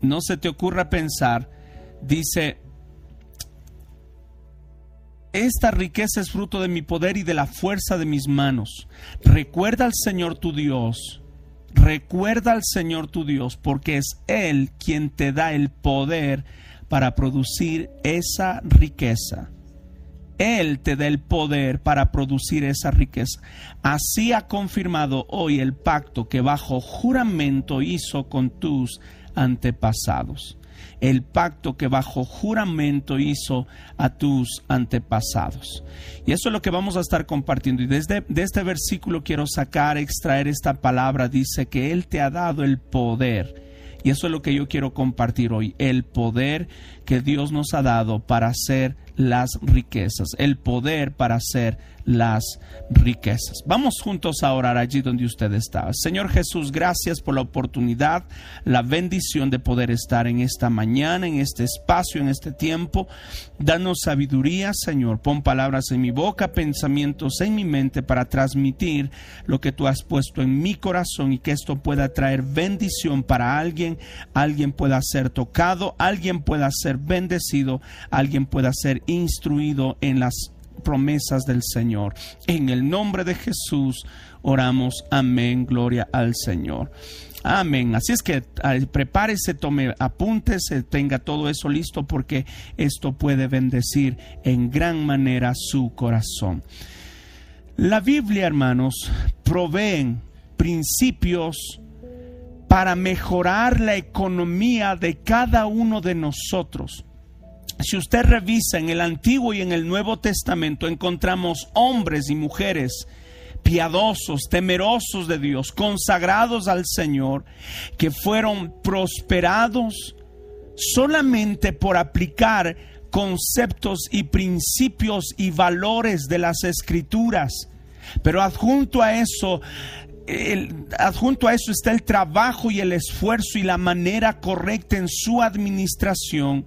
no se te ocurra pensar, dice, esta riqueza es fruto de mi poder y de la fuerza de mis manos. Recuerda al Señor tu Dios. Recuerda al Señor tu Dios, porque es Él quien te da el poder para producir esa riqueza. Él te da el poder para producir esa riqueza. Así ha confirmado hoy el pacto que bajo juramento hizo con tus antepasados el pacto que bajo juramento hizo a tus antepasados. Y eso es lo que vamos a estar compartiendo. Y desde de este versículo quiero sacar, extraer esta palabra. Dice que Él te ha dado el poder. Y eso es lo que yo quiero compartir hoy, el poder que Dios nos ha dado para hacer las riquezas, el poder para hacer las riquezas. Vamos juntos a orar allí donde usted está. Señor Jesús, gracias por la oportunidad, la bendición de poder estar en esta mañana, en este espacio, en este tiempo. Danos sabiduría, Señor. Pon palabras en mi boca, pensamientos en mi mente para transmitir lo que tú has puesto en mi corazón y que esto pueda traer bendición para alguien, alguien pueda ser tocado, alguien pueda ser bendecido, alguien pueda ser instruido en las promesas del Señor. En el nombre de Jesús oramos. Amén. Gloria al Señor. Amén. Así es que prepárese, tome apuntes, tenga todo eso listo porque esto puede bendecir en gran manera su corazón. La Biblia, hermanos, provee principios para mejorar la economía de cada uno de nosotros si usted revisa en el Antiguo y en el Nuevo Testamento, encontramos hombres y mujeres piadosos, temerosos de Dios, consagrados al Señor, que fueron prosperados solamente por aplicar conceptos y principios y valores de las escrituras. Pero adjunto a eso, adjunto a eso está el trabajo y el esfuerzo y la manera correcta en su administración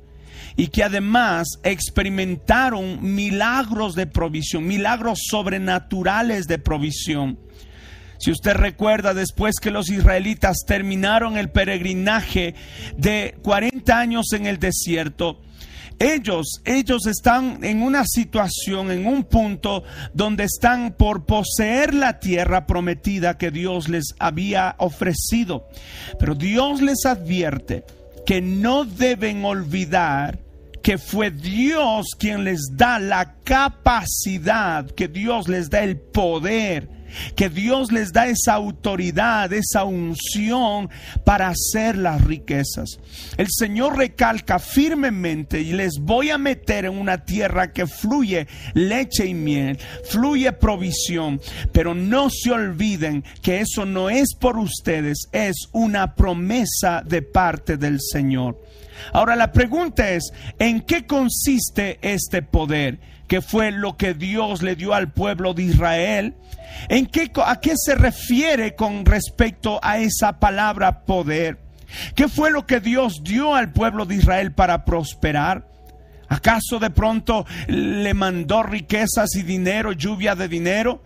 y que además experimentaron milagros de provisión, milagros sobrenaturales de provisión. Si usted recuerda, después que los israelitas terminaron el peregrinaje de 40 años en el desierto, ellos, ellos están en una situación, en un punto donde están por poseer la tierra prometida que Dios les había ofrecido. Pero Dios les advierte que no deben olvidar que fue Dios quien les da la capacidad, que Dios les da el poder, que Dios les da esa autoridad, esa unción para hacer las riquezas. El Señor recalca firmemente y les voy a meter en una tierra que fluye leche y miel, fluye provisión, pero no se olviden que eso no es por ustedes, es una promesa de parte del Señor. Ahora la pregunta es, ¿en qué consiste este poder? Que fue lo que Dios le dio al pueblo de Israel. ¿En qué, ¿A qué se refiere con respecto a esa palabra poder? ¿Qué fue lo que Dios dio al pueblo de Israel para prosperar? ¿Acaso de pronto le mandó riquezas y dinero, lluvia de dinero?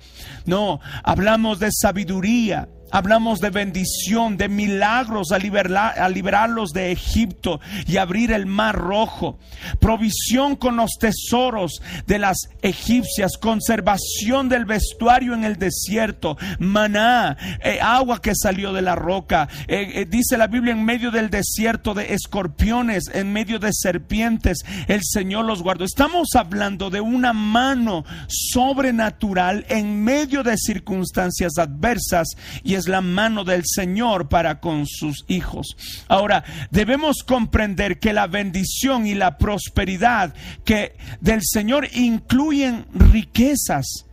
No, hablamos de sabiduría, Hablamos de bendición, de milagros a, a liberarlos de Egipto y abrir el mar rojo. Provisión con los tesoros de las egipcias. Conservación del vestuario en el desierto. Maná, eh, agua que salió de la roca. Eh, eh, dice la Biblia en medio del desierto de escorpiones, en medio de serpientes. El Señor los guardó. Estamos hablando de una mano sobrenatural en medio de circunstancias adversas y es la mano del Señor para con sus hijos. Ahora, debemos comprender que la bendición y la prosperidad que del Señor incluyen riquezas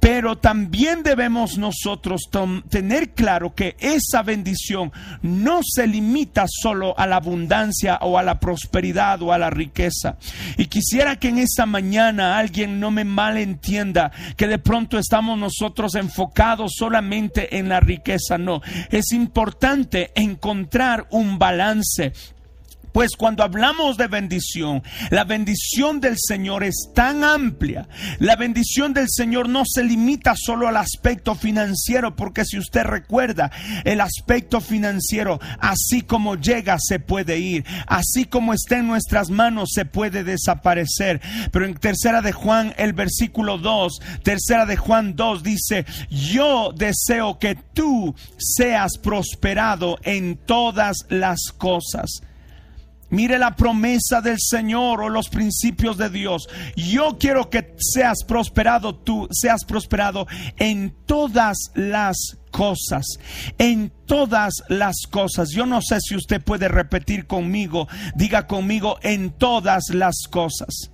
pero también debemos nosotros tener claro que esa bendición no se limita solo a la abundancia o a la prosperidad o a la riqueza. Y quisiera que en esta mañana alguien no me malentienda que de pronto estamos nosotros enfocados solamente en la riqueza. No, es importante encontrar un balance Pues cuando hablamos de bendición, la bendición del Señor es tan amplia. La bendición del Señor no se limita solo al aspecto financiero, porque si usted recuerda, el aspecto financiero, así como llega, se puede ir. Así como está en nuestras manos, se puede desaparecer. Pero en tercera de Juan, el versículo 2, tercera de Juan 2 dice, yo deseo que tú seas prosperado en todas las cosas Mire la promesa del Señor o los principios de Dios. Yo quiero que seas prosperado tú, seas prosperado en todas las cosas, en todas las cosas. Yo no sé si usted puede repetir conmigo, diga conmigo en todas las cosas.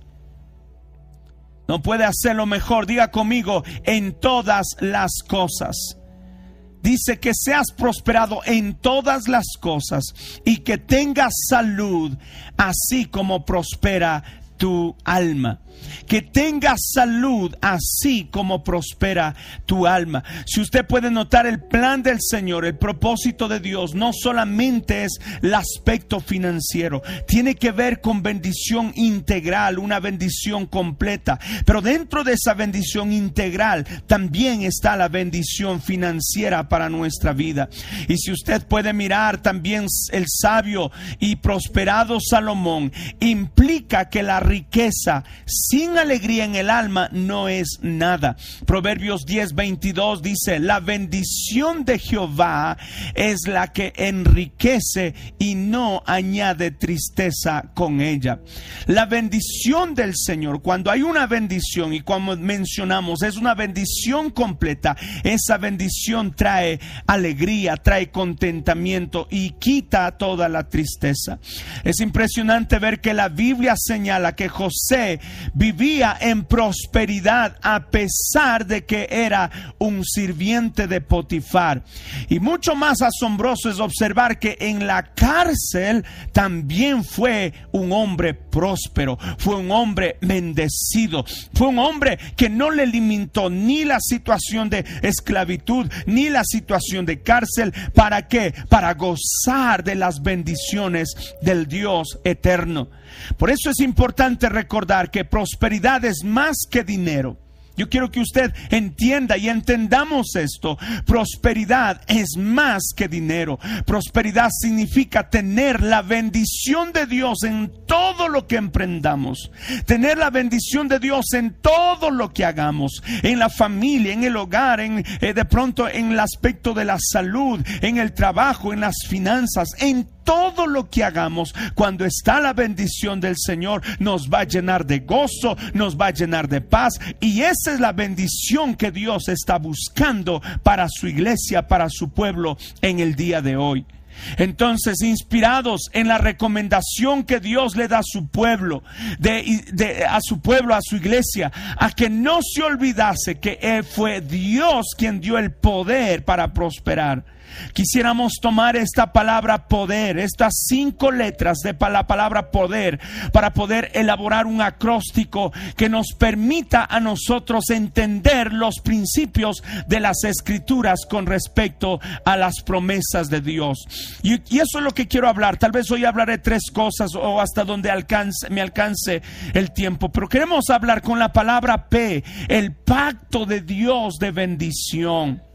No puede hacerlo mejor, diga conmigo en todas las cosas dice que seas prosperado en todas las cosas y que tengas salud, así como prospera tu alma que tenga salud así como prospera tu alma. Si usted puede notar el plan del Señor, el propósito de Dios, no solamente es el aspecto financiero, tiene que ver con bendición integral, una bendición completa. Pero dentro de esa bendición integral también está la bendición financiera para nuestra vida. Y si usted puede mirar también el sabio y prosperado Salomón, implica que la riqueza sin alegría en el alma no es nada. Proverbios 10, 22 dice, la bendición de Jehová es la que enriquece y no añade tristeza con ella. La bendición del Señor, cuando hay una bendición y como mencionamos, es una bendición completa, esa bendición trae alegría, trae contentamiento y quita toda la tristeza. Es impresionante ver que la Biblia señala que José vivía en prosperidad a pesar de que era un sirviente de Potifar. Y mucho más asombroso es observar que en la cárcel también fue un hombre próspero, fue un hombre bendecido, fue un hombre que no le limitó ni la situación de esclavitud ni la situación de cárcel. ¿Para qué? Para gozar de las bendiciones del Dios eterno. Por eso es importante recordar que prosperidad es más que dinero. Yo quiero que usted entienda y entendamos esto. Prosperidad es más que dinero. Prosperidad significa tener la bendición de Dios en todo lo que emprendamos. Tener la bendición de Dios en todo lo que hagamos. En la familia, en el hogar, en eh, de pronto en el aspecto de la salud, en el trabajo, en las finanzas, en todo lo que hagamos, cuando está la bendición del Señor, nos va a llenar de gozo, nos va a llenar de paz. Y esa es la bendición que Dios está buscando para su iglesia, para su pueblo en el día de hoy. Entonces, inspirados en la recomendación que Dios le da a su pueblo, a su pueblo, a su iglesia, a que no se olvidase que fue Dios quien dio el poder para prosperar. Quisiéramos tomar esta palabra poder, estas cinco letras de la palabra poder, para poder elaborar un acróstico que nos permita a nosotros entender los principios de las escrituras con respecto a las promesas de Dios. Y, eso es lo que quiero hablar. Tal vez hoy hablaré tres cosas o hasta donde alcance, me alcance el tiempo, pero queremos hablar con la palabra P, el pacto de Dios de bendición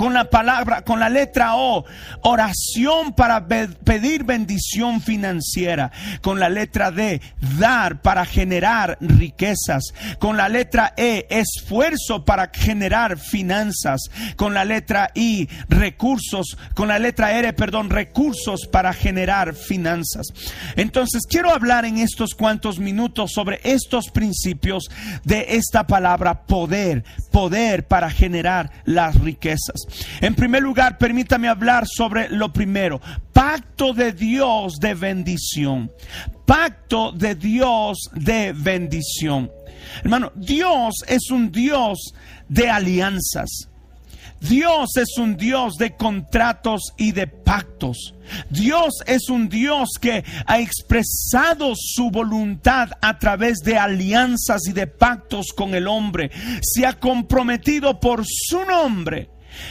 con la palabra, con la letra O, oración para pedir bendición financiera, con la letra D, dar para generar riquezas, con la letra E, esfuerzo para generar finanzas, con la letra I, recursos, con la letra R, perdón, recursos para generar finanzas. Entonces, quiero hablar en estos cuantos minutos sobre estos principios de esta palabra poder, poder para generar las riquezas. En primer lugar, permítame hablar sobre lo primero, pacto de Dios de bendición. Pacto de Dios de bendición. Hermano, Dios es un Dios de alianzas. Dios es un Dios de contratos y de pactos. Dios es un Dios que ha expresado su voluntad a través de alianzas y de pactos con el hombre. Se ha comprometido por su nombre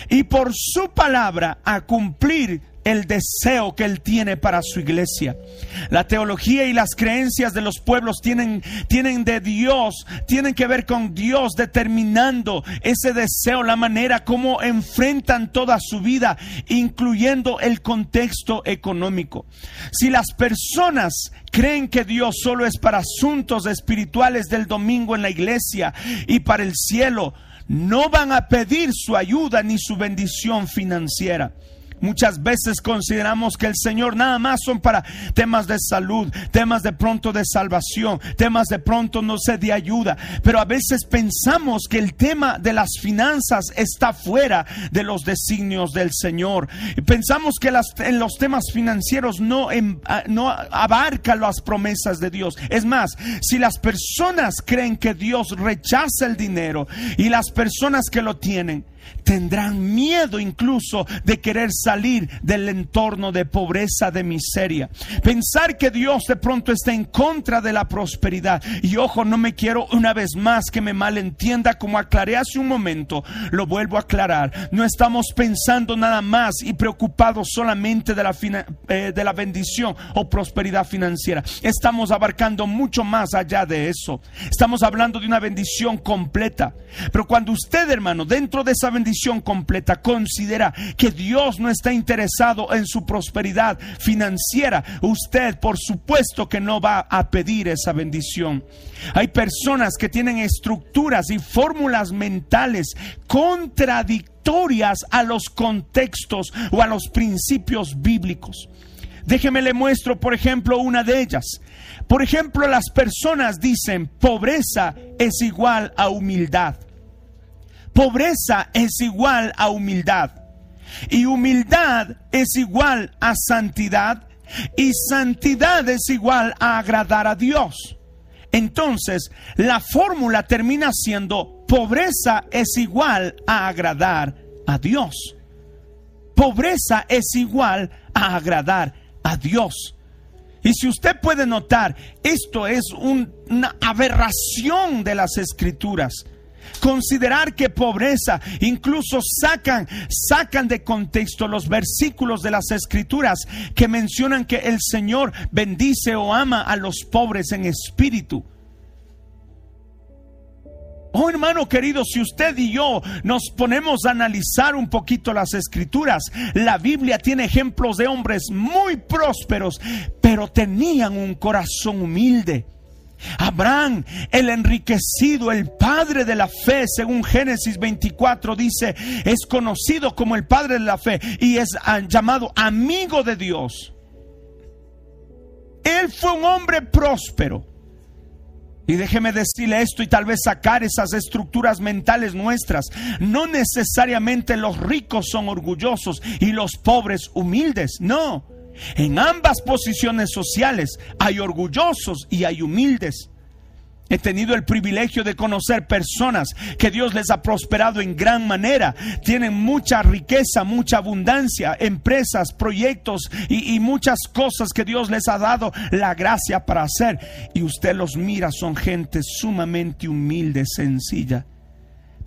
y por su palabra a cumplir el deseo que Él tiene para su iglesia. La teología y las creencias de los pueblos tienen, tienen de Dios, tienen que ver con Dios determinando ese deseo, la manera como enfrentan toda su vida, incluyendo el contexto económico. Si las personas creen que Dios solo es para asuntos espirituales del domingo en la iglesia y para el cielo, no van a pedir su ayuda ni su bendición financiera. Muchas veces consideramos que el Señor nada más son para temas de salud, temas de pronto de salvación, temas de pronto no sé de ayuda, pero a veces pensamos que el tema de las finanzas está fuera de los designios del Señor. Pensamos que las, en los temas financieros no, em, no abarcan las promesas de Dios. Es más, si las personas creen que Dios rechaza el dinero y las personas que lo tienen, tendrán miedo incluso de querer salir del entorno de pobreza, de miseria. Pensar que Dios de pronto está en contra de la prosperidad. Y ojo, no me quiero una vez más que me malentienda como aclaré hace un momento. Lo vuelvo a aclarar. No estamos pensando nada más y preocupados solamente de la, eh, de la bendición o prosperidad financiera. Estamos abarcando mucho más allá de eso. Estamos hablando de una bendición completa. Pero cuando usted, hermano, dentro de esa bendición completa, considera que Dios no está interesado en su prosperidad financiera, usted por supuesto que no va a pedir esa bendición. Hay personas que tienen estructuras y fórmulas mentales contradictorias a los contextos o a los principios bíblicos. Déjeme le muestro, por ejemplo, una de ellas. Por ejemplo, las personas dicen, pobreza es igual a humildad. Pobreza es igual a humildad. Y humildad es igual a santidad. Y santidad es igual a agradar a Dios. Entonces, la fórmula termina siendo pobreza es igual a agradar a Dios. Pobreza es igual a agradar a Dios. Y si usted puede notar, esto es una aberración de las escrituras. Considerar que pobreza, incluso sacan, sacan de contexto los versículos de las escrituras que mencionan que el Señor bendice o ama a los pobres en espíritu. Oh hermano querido, si usted y yo nos ponemos a analizar un poquito las escrituras, la Biblia tiene ejemplos de hombres muy prósperos, pero tenían un corazón humilde. Abraham, el enriquecido, el padre de la fe, según Génesis 24 dice, es conocido como el padre de la fe y es llamado amigo de Dios. Él fue un hombre próspero. Y déjeme decirle esto y tal vez sacar esas estructuras mentales nuestras. No necesariamente los ricos son orgullosos y los pobres humildes. No. En ambas posiciones sociales hay orgullosos y hay humildes. He tenido el privilegio de conocer personas que Dios les ha prosperado en gran manera. Tienen mucha riqueza, mucha abundancia, empresas, proyectos y, y, muchas cosas que Dios les ha dado la gracia para hacer. Y usted los mira, son gente sumamente humilde, sencilla.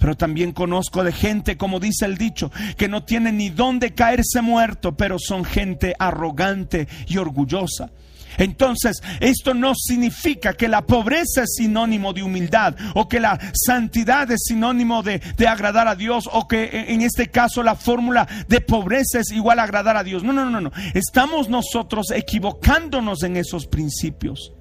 Pero también conozco de gente, como dice el dicho, que no tiene ni dónde caerse muerto, pero son gente arrogante y orgullosa. Entonces, esto no significa que la pobreza es sinónimo de humildad o que la santidad es sinónimo de, de, agradar a Dios o que en este caso la fórmula de pobreza es igual a agradar a Dios. No, no, no, no. Estamos nosotros equivocándonos en esos principios.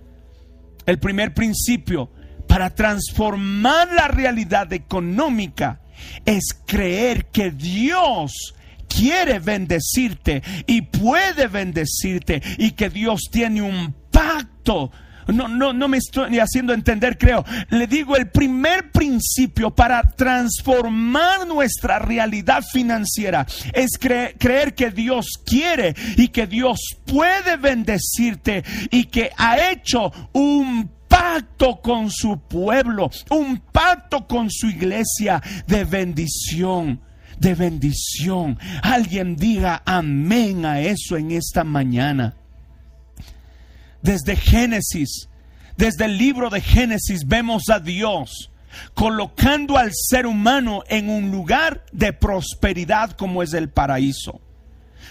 El primer principio para transformar la realidad económica es creer que Dios quiere bendecirte y puede bendecirte y que Dios tiene un pacto. No, no, no me estoy haciendo entender, creo. Le digo, el primer principio para transformar nuestra realidad financiera es creer que Dios quiere y que Dios puede bendecirte y que ha hecho un pacto con su pueblo, un pacto con su iglesia de bendición, de bendición. Alguien diga amén a eso en esta mañana. Desde Génesis, desde el libro de Génesis vemos a Dios colocando al ser humano en un lugar de prosperidad como es el paraíso.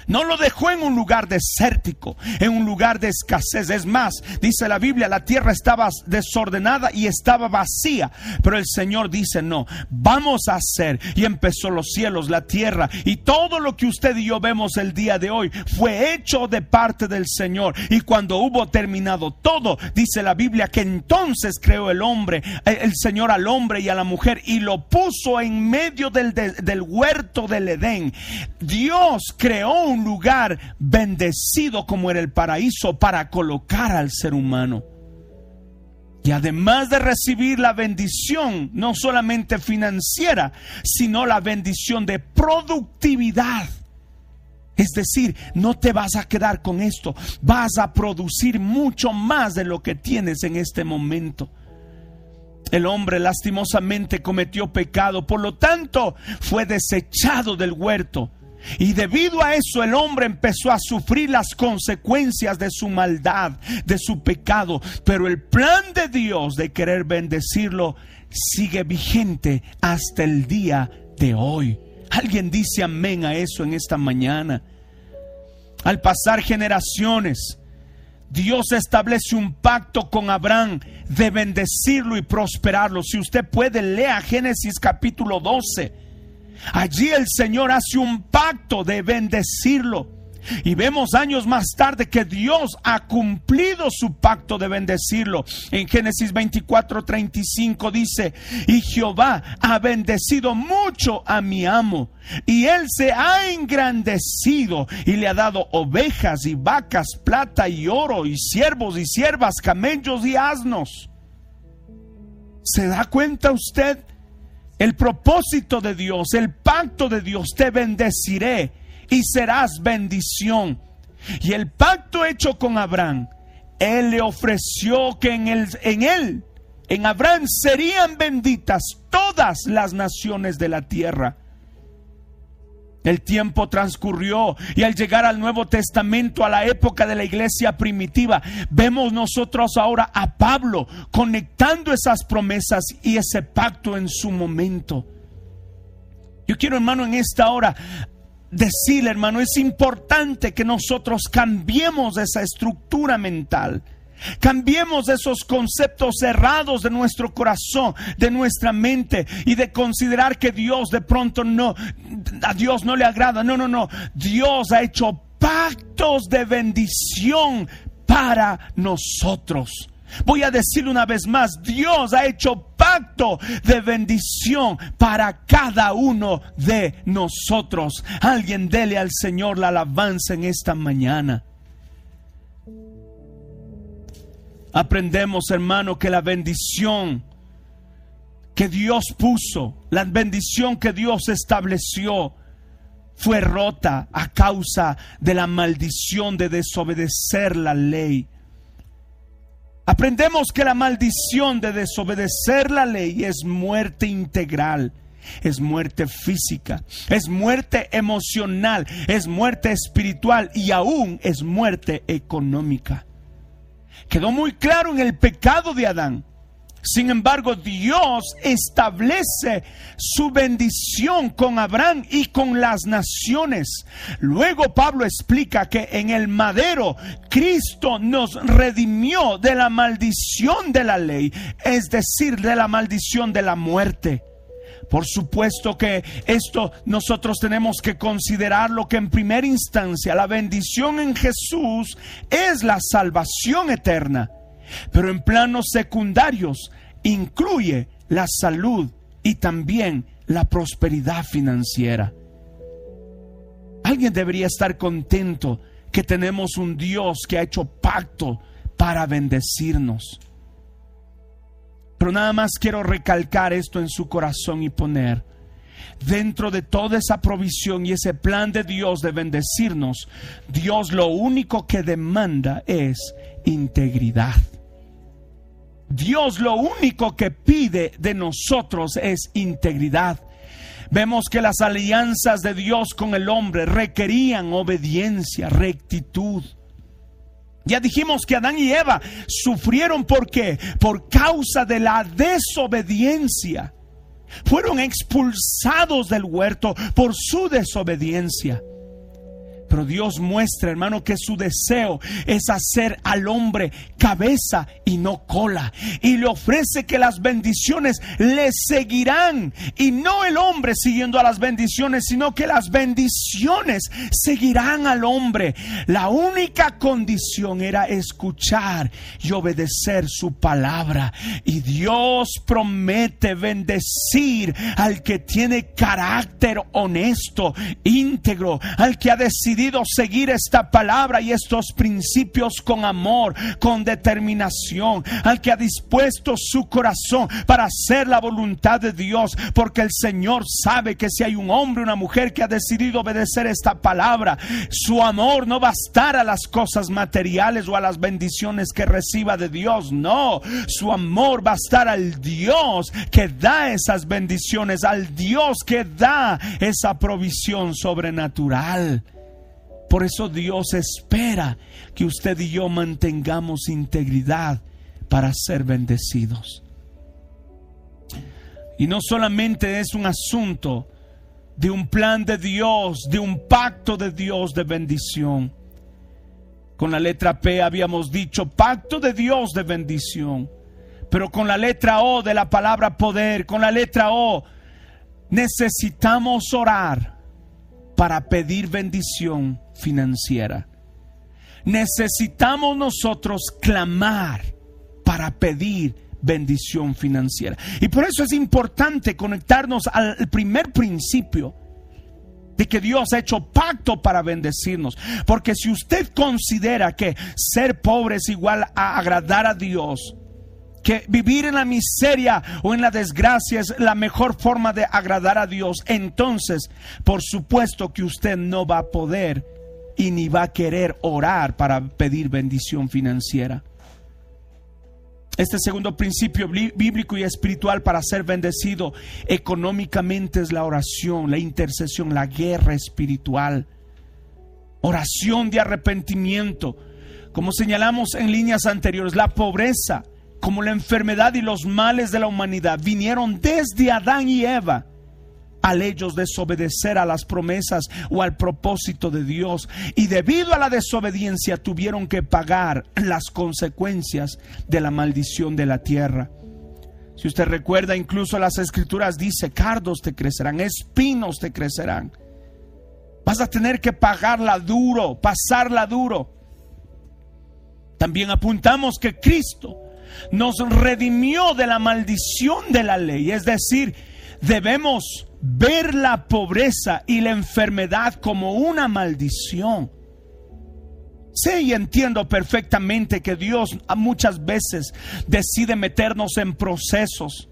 No lo dejó en un lugar desértico, en un lugar de escasez. Es más, dice la Biblia, la tierra estaba desordenada y estaba vacía. Pero el Señor dice, no, vamos a hacer. Y empezó los cielos, la tierra y todo lo que usted y yo vemos el día de hoy fue hecho de parte del Señor. Y cuando hubo terminado todo, dice la Biblia que entonces creó el hombre, eh, el Señor al hombre y a la mujer y lo puso en medio del, del huerto del Edén. Dios creó un lugar bendecido como era el paraíso para colocar al ser humano. Y además de recibir la bendición, no solamente financiera, sino la bendición de productividad. Es decir, no te vas a quedar con esto, vas a producir mucho más de lo que tienes en este momento. El hombre lastimosamente cometió pecado, por lo tanto fue desechado del huerto y debido a eso el hombre empezó a sufrir las consecuencias de su maldad, de su pecado. Pero el plan de Dios de querer bendecirlo sigue vigente hasta el día de hoy. Alguien dice amén a eso en esta mañana. Al pasar generaciones, Dios establece un pacto con Abraham de bendecirlo y prosperarlo. Si usted puede, lea Génesis capítulo 12 Allí el Señor hace un pacto de bendecirlo. Y vemos años más tarde que Dios ha cumplido su pacto de bendecirlo. En Génesis 24, 35 dice, y Jehová ha bendecido mucho a mi amo, y él se ha engrandecido y le ha dado ovejas y vacas, plata y oro, y siervos y siervas, camellos y asnos. ¿Se da cuenta usted? El propósito de Dios, el pacto de Dios, te bendeciré y serás bendición. Y el pacto hecho con Abraham, él le ofreció que en, él, en Abraham, serían benditas todas las naciones de la tierra. El tiempo transcurrió y al llegar al Nuevo Testamento, a la época de la iglesia primitiva, vemos nosotros ahora a Pablo conectando esas promesas y ese pacto en su momento. Yo quiero, hermano, en esta hora decirle, hermano, es importante que nosotros cambiemos esa estructura mental Cambiemos esos conceptos cerrados de nuestro corazón, de nuestra mente y de considerar que Dios de pronto no, a Dios no le agrada. No, no, no. Dios ha hecho pactos de bendición para nosotros. Voy a decirlo una vez más, Dios ha hecho pacto de bendición para cada uno de nosotros. Alguien dele al Señor la alabanza en esta mañana. Aprendemos, hermano, que la bendición que Dios puso, la bendición que Dios estableció, fue rota a causa de la maldición de desobedecer la ley. Aprendemos que la maldición de desobedecer la ley es muerte integral, es muerte física, es muerte emocional, es muerte espiritual y aún es muerte económica. Quedó muy claro en el pecado de Adán. Sin embargo, Dios establece su bendición con Abraham y con las naciones. Luego Pablo explica que en el madero Cristo nos redimió de la maldición de la ley, es decir, de la maldición de la muerte. Por supuesto que esto nosotros tenemos que considerar lo que en primera instancia la bendición en Jesús es la salvación eterna, pero en planos secundarios incluye la salud y también la prosperidad financiera. Alguien debería estar contento que tenemos un Dios que ha hecho pacto para bendecirnos. Pero nada más quiero recalcar esto en su corazón y poner dentro de toda esa provisión y ese plan de Dios de bendecirnos, Dios lo único que demanda es integridad. Dios lo único que pide de nosotros es integridad. Vemos que las alianzas de Dios con el hombre requerían obediencia, rectitud. Ya dijimos que Adán y Eva sufrieron por qué? Por causa de la desobediencia. Fueron expulsados del huerto por su desobediencia. Pero Dios muestra, hermano, que su deseo es hacer al hombre cabeza y no cola. Y le ofrece que las bendiciones le seguirán. Y no el hombre siguiendo a las bendiciones, sino que las bendiciones seguirán al hombre. La única condición era escuchar y obedecer su palabra. Y Dios promete bendecir al que tiene carácter honesto, íntegro, al que ha decidido seguir esta palabra y estos principios con amor, con determinación, al que ha dispuesto su corazón para hacer la voluntad de Dios, porque el Señor sabe que si hay un hombre, una mujer que ha decidido obedecer esta palabra, su amor no bastar a las cosas materiales o a las bendiciones que reciba de Dios, no, su amor va a estar al Dios que da esas bendiciones, al Dios que da esa provisión sobrenatural. Por eso Dios espera que usted y yo mantengamos integridad para ser bendecidos. Y no solamente es un asunto de un plan de Dios, de un pacto de Dios de bendición. Con la letra P habíamos dicho pacto de Dios de bendición. Pero con la letra O de la palabra poder, con la letra O, necesitamos orar para pedir bendición financiera. Necesitamos nosotros clamar para pedir bendición financiera. Y por eso es importante conectarnos al primer principio de que Dios ha hecho pacto para bendecirnos. Porque si usted considera que ser pobre es igual a agradar a Dios, que vivir en la miseria o en la desgracia es la mejor forma de agradar a Dios, entonces por supuesto que usted no va a poder y ni va a querer orar para pedir bendición financiera. Este segundo principio bíblico y espiritual para ser bendecido económicamente es la oración, la intercesión, la guerra espiritual. Oración de arrepentimiento. Como señalamos en líneas anteriores, la pobreza como la enfermedad y los males de la humanidad vinieron desde Adán y Eva al ellos desobedecer a las promesas o al propósito de Dios y debido a la desobediencia tuvieron que pagar las consecuencias de la maldición de la tierra. Si usted recuerda, incluso las escrituras dice, cardos te crecerán, espinos te crecerán. Vas a tener que pagarla duro, pasarla duro. También apuntamos que Cristo nos redimió de la maldición de la ley. Es decir, debemos ver la pobreza y la enfermedad como una maldición. Sé y entiendo perfectamente que Dios muchas veces decide meternos en procesos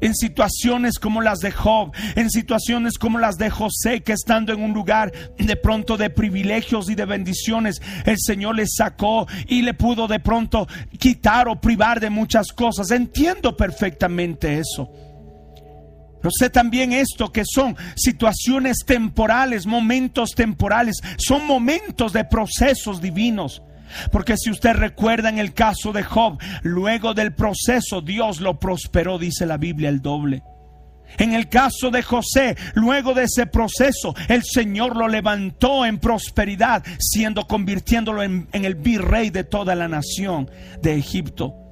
en situaciones como las de Job, en situaciones como las de José, que estando en un lugar de pronto de privilegios y de bendiciones, el Señor le sacó y le pudo de pronto quitar o privar de muchas cosas. Entiendo perfectamente eso. Pero sé también esto, que son situaciones temporales, momentos temporales, son momentos de procesos divinos. Porque si usted recuerda en el caso de Job, luego del proceso Dios lo prosperó, dice la Biblia, el doble. En el caso de José, luego de ese proceso, el Señor lo levantó en prosperidad, siendo convirtiéndolo en, en el virrey de toda la nación de Egipto.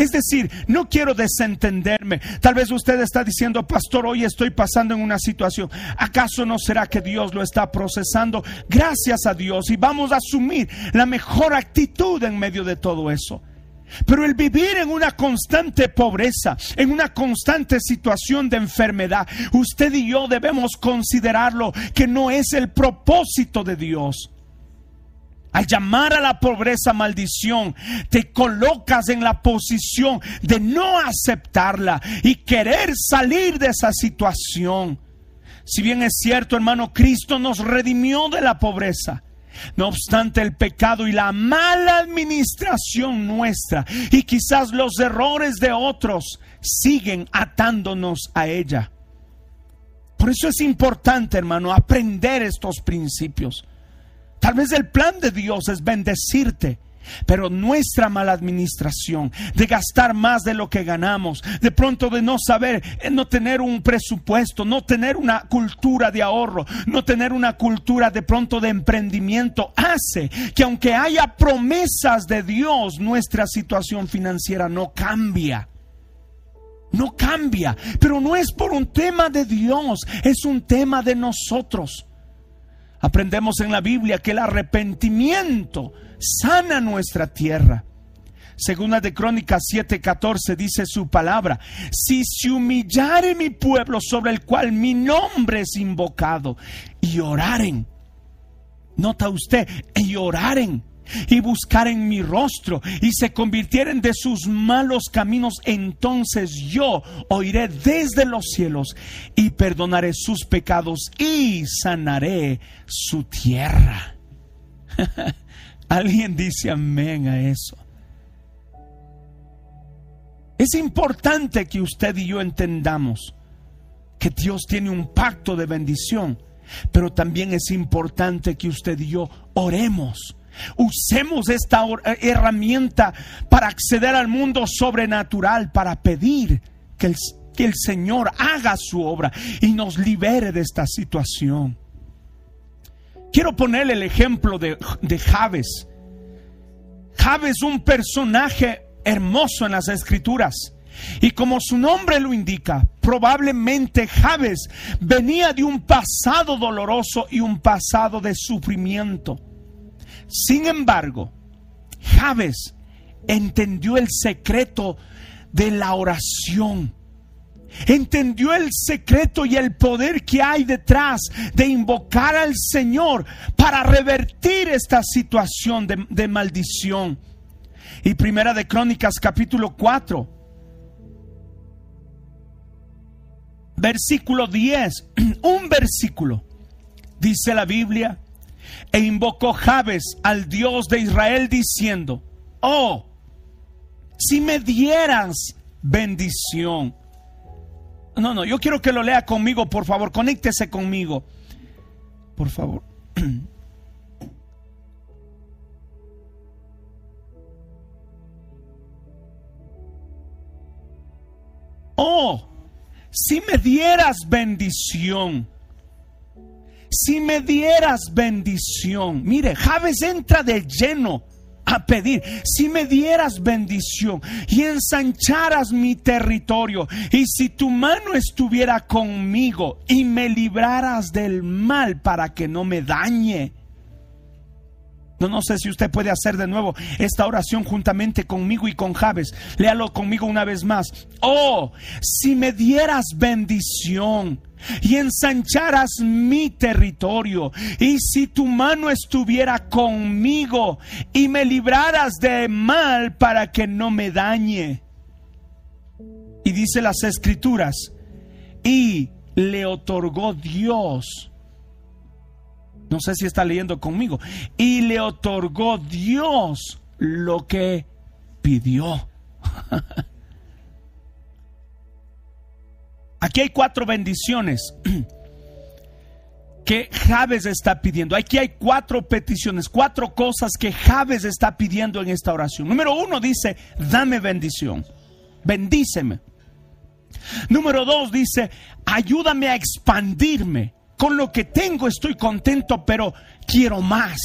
Es decir, no quiero desentenderme. Tal vez usted está diciendo, pastor, hoy estoy pasando en una situación. ¿Acaso no será que Dios lo está procesando? Gracias a Dios y vamos a asumir la mejor actitud en medio de todo eso. Pero el vivir en una constante pobreza, en una constante situación de enfermedad, usted y yo debemos considerarlo que no es el propósito de Dios. Al llamar a la pobreza maldición, te colocas en la posición de no aceptarla y querer salir de esa situación. Si bien es cierto, hermano, Cristo nos redimió de la pobreza. No obstante, el pecado y la mala administración nuestra y quizás los errores de otros siguen atándonos a ella. Por eso es importante, hermano, aprender estos principios. Tal vez el plan de Dios es bendecirte Pero nuestra mala administración, de gastar más de lo que ganamos, de pronto de no saber, eh, no tener un presupuesto, no tener una cultura de ahorro, no tener una cultura de pronto de emprendimiento, hace que aunque haya promesas de Dios, nuestra situación financiera no cambia. No cambia, pero no es por un tema de Dios, es un tema de nosotros. Aprendemos en la Biblia que el arrepentimiento sana nuestra tierra. Segunda de Crónicas 7:14 dice su palabra, si se humillare mi pueblo sobre el cual mi nombre es invocado y oraren, nota usted, y oraren y buscaren mi rostro y se convirtieren de sus malos caminos, entonces yo oiré desde los cielos y perdonaré sus pecados y sanaré su tierra. Alguien dice amén a eso. Es importante que usted y yo entendamos que Dios tiene un pacto de bendición, pero también es importante que usted y yo oremos Usemos esta eh, herramienta para acceder al mundo sobrenatural, para pedir que el, que el Señor haga su obra y nos libere de esta situación. Quiero ponerle el ejemplo de, de Javes. Javes, un personaje hermoso en las escrituras. Y como su nombre lo indica, probablemente Javes venía de un pasado doloroso y un pasado de sufrimiento. Sin embargo, Javes entendió el secreto de la oración. Entendió el secreto y el poder que hay detrás de invocar al Señor para revertir esta situación de, maldición. Y Primera de Crónicas capítulo 4, versículo 10, un versículo, dice la Biblia, e invocó Jabes al Dios de Israel diciendo, oh, si me dieras bendición. No, no, yo quiero que lo lea conmigo, por favor, conéctese conmigo. Por favor. Oh, si me dieras bendición si me dieras bendición. Mire, Javes entra de lleno a pedir, si me dieras bendición y ensancharas mi territorio, y si tu mano estuviera conmigo y me libraras del mal para que no me dañe. No, no sé si usted puede hacer de nuevo esta oración juntamente conmigo y con Javes. Léalo conmigo una vez más. Oh, si me dieras bendición y ensancharas mi territorio, y si tu mano estuviera conmigo y me libraras de mal para que no me dañe. Y dice las escrituras, y le otorgó Dios. No sé si está leyendo conmigo. Y le otorgó Dios lo que pidió. Aquí hay cuatro bendiciones que Javes está pidiendo. Aquí hay cuatro peticiones, cuatro cosas que Javes está pidiendo en esta oración. Número uno dice, dame bendición, bendíceme. Número dos dice, ayúdame a expandirme. Con lo que tengo estoy contento, pero quiero más.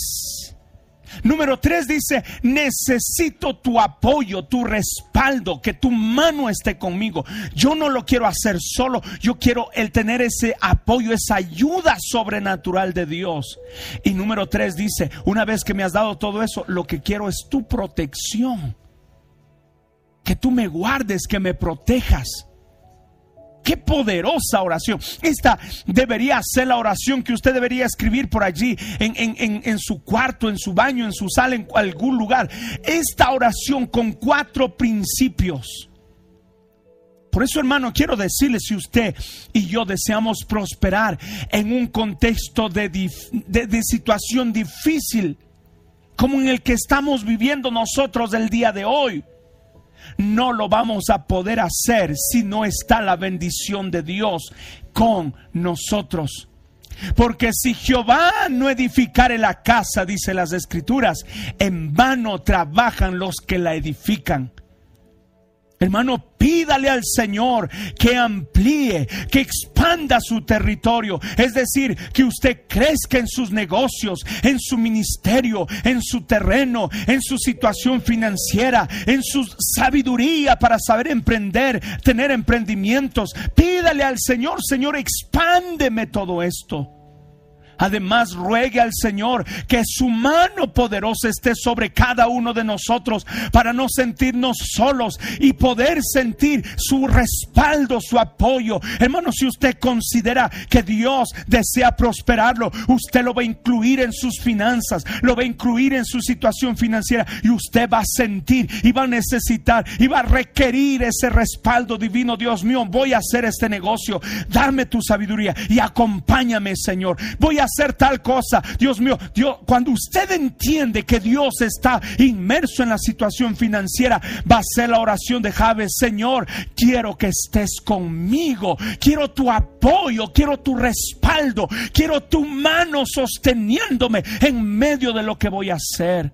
Número tres dice, necesito tu apoyo, tu respaldo, que tu mano esté conmigo. Yo no lo quiero hacer solo, yo quiero el tener ese apoyo, esa ayuda sobrenatural de Dios. Y número tres dice, una vez que me has dado todo eso, lo que quiero es tu protección. Que tú me guardes, que me protejas. Qué poderosa oración. Esta debería ser la oración que usted debería escribir por allí, en, su cuarto, en su baño, en su sala, en algún lugar. Esta oración con cuatro principios. Por eso, hermano, quiero decirle, si usted y yo deseamos prosperar en un contexto de, de situación difícil, como en el que estamos viviendo nosotros el día de hoy, no lo vamos a poder hacer si no está la bendición de Dios con nosotros. Porque si Jehová no edificare la casa, dice las escrituras, en vano trabajan los que la edifican. Hermano, pídale al Señor que amplíe, que expanda su territorio. Es decir, que usted crezca en sus negocios, en su ministerio, en su terreno, en su situación financiera, en su sabiduría para saber emprender, tener emprendimientos. Pídale al Señor, Señor, expándeme todo esto. Además, ruegue al Señor que su mano poderosa esté sobre cada uno de nosotros para no sentirnos solos y poder sentir su respaldo, su apoyo. Hermano, si usted considera que Dios desea prosperarlo, usted lo va a incluir en sus finanzas, lo va a incluir en su situación financiera y usted va a sentir y va a necesitar y va a requerir ese respaldo divino. Dios mío, voy a hacer este negocio. Dame tu sabiduría y acompáñame, Señor. Voy a hacer tal cosa. Dios mío, Dios, cuando usted entiende que Dios está inmerso en la situación financiera, va a ser la oración de Javes, Señor, quiero que estés conmigo, quiero tu apoyo, quiero tu respaldo, quiero tu mano sosteniéndome en medio de lo que voy a hacer.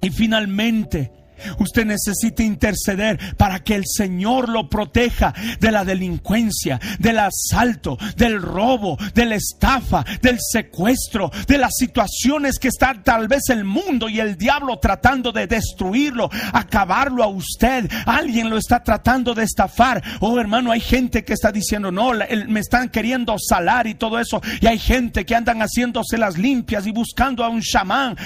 Y finalmente, Usted necesita interceder para que el Señor lo proteja de la delincuencia, del asalto, del robo, de la estafa, del secuestro, de las situaciones que está tal vez el mundo y el diablo tratando de destruirlo, acabarlo a usted. Alguien lo está tratando de estafar. Oh hermano, hay gente que está diciendo, no, me están queriendo salar y todo eso. Y hay gente que andan haciéndose las limpias y buscando a un chamán.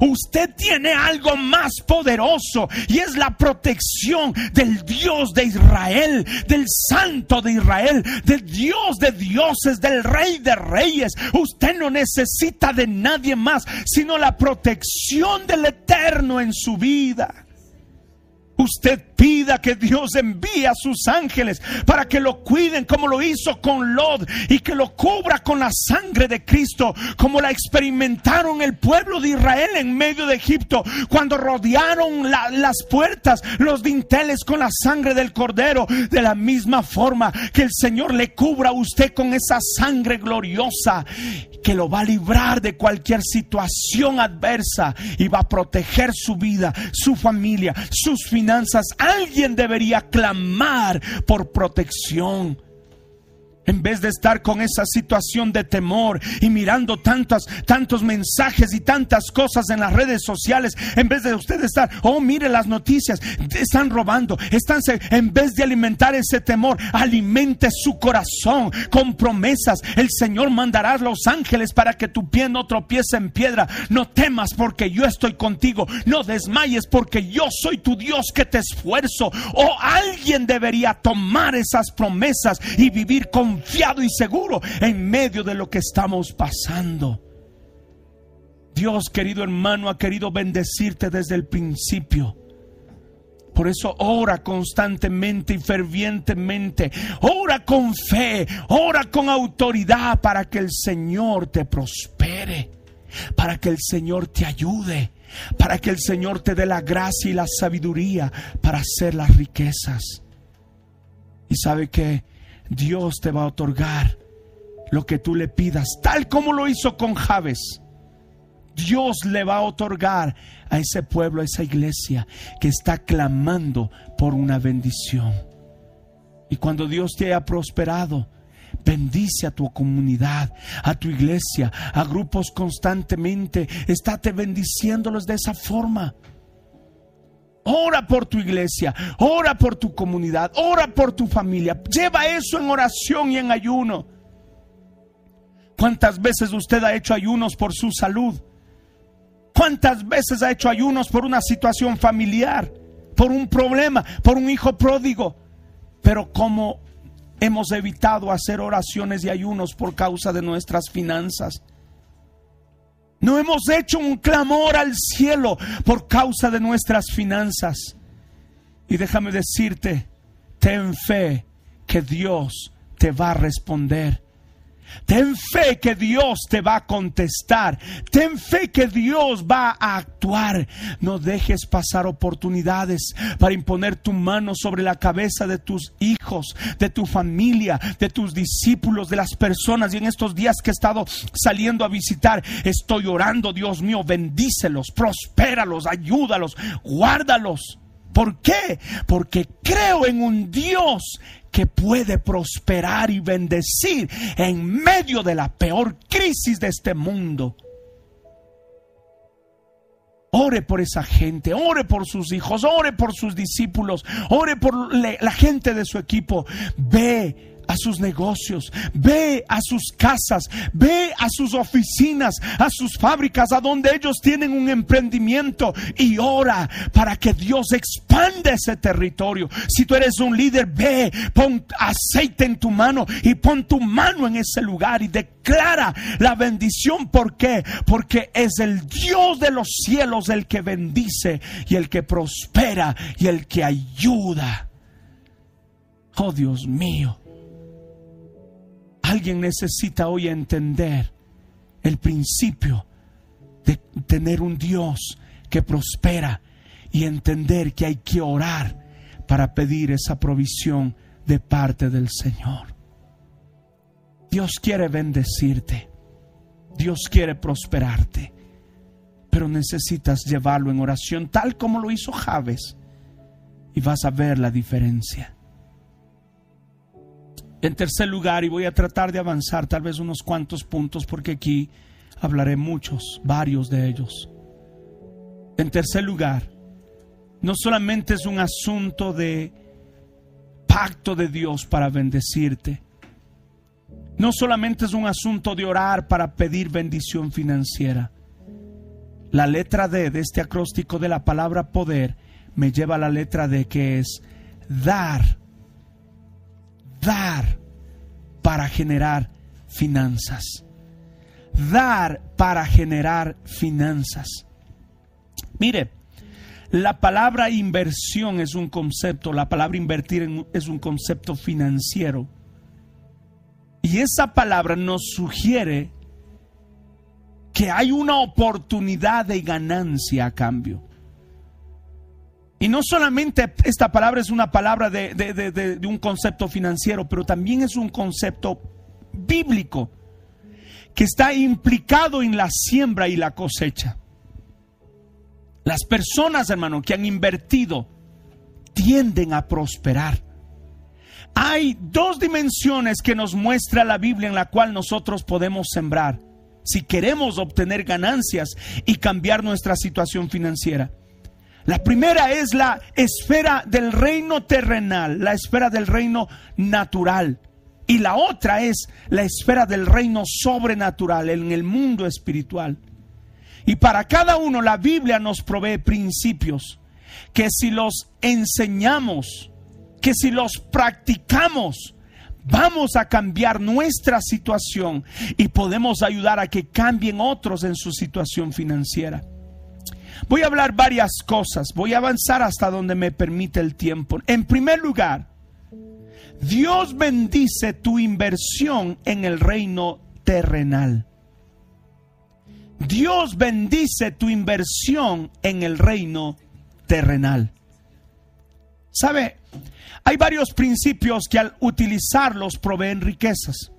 Usted tiene algo más poderoso y es la protección del Dios de Israel, del Santo de Israel, del Dios de dioses, del Rey de reyes. Usted no necesita de nadie más, sino la protección del Eterno en su vida. Usted pida que Dios envíe a sus ángeles para que lo cuiden como lo hizo con Lot y que lo cubra con la sangre de Cristo, como la experimentaron el pueblo de Israel en medio de Egipto, cuando rodearon las puertas, los dinteles con la sangre del cordero, de la misma forma que el Señor le cubra a usted con esa sangre gloriosa que lo va a librar de cualquier situación adversa y va a proteger su vida, su familia, sus finanzas alguien debería clamar por protección. En vez de estar con esa situación de temor y mirando tantos, tantos mensajes y tantas cosas en las redes sociales, en vez de usted estar, oh, mire las noticias, están robando, están, en vez de alimentar ese temor, alimente su corazón con promesas. El Señor mandará a los ángeles para que tu pie no tropiece en piedra. No temas porque yo estoy contigo. No desmayes porque yo soy tu Dios que te esfuerzo. O oh, alguien debería tomar esas promesas y vivir con confiado y seguro en medio de lo que estamos pasando. Dios, querido hermano, ha querido bendecirte desde el principio. Por eso ora constantemente y fervientemente. Ora con fe, ora con autoridad para que el Señor te prospere, para que el Señor te ayude, para que el Señor te dé la gracia y la sabiduría para hacer las riquezas. Y sabe que Dios te va a otorgar lo que tú le pidas, tal como lo hizo con Javes. Dios le va a otorgar a ese pueblo, a esa iglesia que está clamando por una bendición. Y cuando Dios te haya prosperado, bendice a tu comunidad, a tu iglesia, a grupos constantemente. Estate bendiciéndolos de esa forma. Ora por tu iglesia, ora por tu comunidad, ora por tu familia. Lleva eso en oración y en ayuno. ¿Cuántas veces usted ha hecho ayunos por su salud? ¿Cuántas veces ha hecho ayunos por una situación familiar, por un problema, por un hijo pródigo? Pero ¿cómo hemos evitado hacer oraciones y ayunos por causa de nuestras finanzas? No hemos hecho un clamor al cielo por causa de nuestras finanzas. Y déjame decirte, ten fe que Dios te va a responder. Ten fe que Dios te va a contestar. Ten fe que Dios va a actuar. No dejes pasar oportunidades para imponer tu mano sobre la cabeza de tus hijos, de tu familia, de tus discípulos, de las personas. Y en estos días que he estado saliendo a visitar, estoy orando, Dios mío, bendícelos, prospéralos, ayúdalos, guárdalos. ¿Por qué? Porque creo en un Dios que puede prosperar y bendecir en medio de la peor crisis de este mundo. Ore por esa gente, ore por sus hijos, ore por sus discípulos, ore por la gente de su equipo. Ve a sus negocios, ve a sus casas, ve a sus oficinas, a sus fábricas, a donde ellos tienen un emprendimiento y ora para que Dios expanda ese territorio. Si tú eres un líder, ve, pon aceite en tu mano y pon tu mano en ese lugar y declara la bendición. ¿Por qué? Porque es el Dios de los cielos el que bendice y el que prospera y el que ayuda. Oh Dios mío. Alguien necesita hoy entender el principio de tener un Dios que prospera y entender que hay que orar para pedir esa provisión de parte del Señor. Dios quiere bendecirte, Dios quiere prosperarte, pero necesitas llevarlo en oración tal como lo hizo Javes y vas a ver la diferencia. En tercer lugar, y voy a tratar de avanzar tal vez unos cuantos puntos porque aquí hablaré muchos, varios de ellos. En tercer lugar, no solamente es un asunto de pacto de Dios para bendecirte, no solamente es un asunto de orar para pedir bendición financiera. La letra D de este acróstico de la palabra poder me lleva a la letra D que es dar dar para generar finanzas. Dar para generar finanzas. Mire, la palabra inversión es un concepto, la palabra invertir es un concepto financiero. Y esa palabra nos sugiere que hay una oportunidad de ganancia a cambio. Y no solamente esta palabra es una palabra de, un concepto financiero, pero también es un concepto bíblico que está implicado en la siembra y la cosecha. Las personas, hermano, que han invertido tienden a prosperar. Hay dos dimensiones que nos muestra la Biblia en la cual nosotros podemos sembrar si queremos obtener ganancias y cambiar nuestra situación financiera. La primera es la esfera del reino terrenal, la esfera del reino natural. Y la otra es la esfera del reino sobrenatural, en el mundo espiritual. Y para cada uno la Biblia nos provee principios que si los enseñamos, que si los practicamos, vamos a cambiar nuestra situación y podemos ayudar a que cambien otros en su situación financiera. Voy a hablar varias cosas, voy a avanzar hasta donde me permite el tiempo. En primer lugar, Dios bendice tu inversión en el reino terrenal. Dios bendice tu inversión en el reino terrenal. ¿Sabe? Hay varios principios que al utilizarlos proveen riquezas.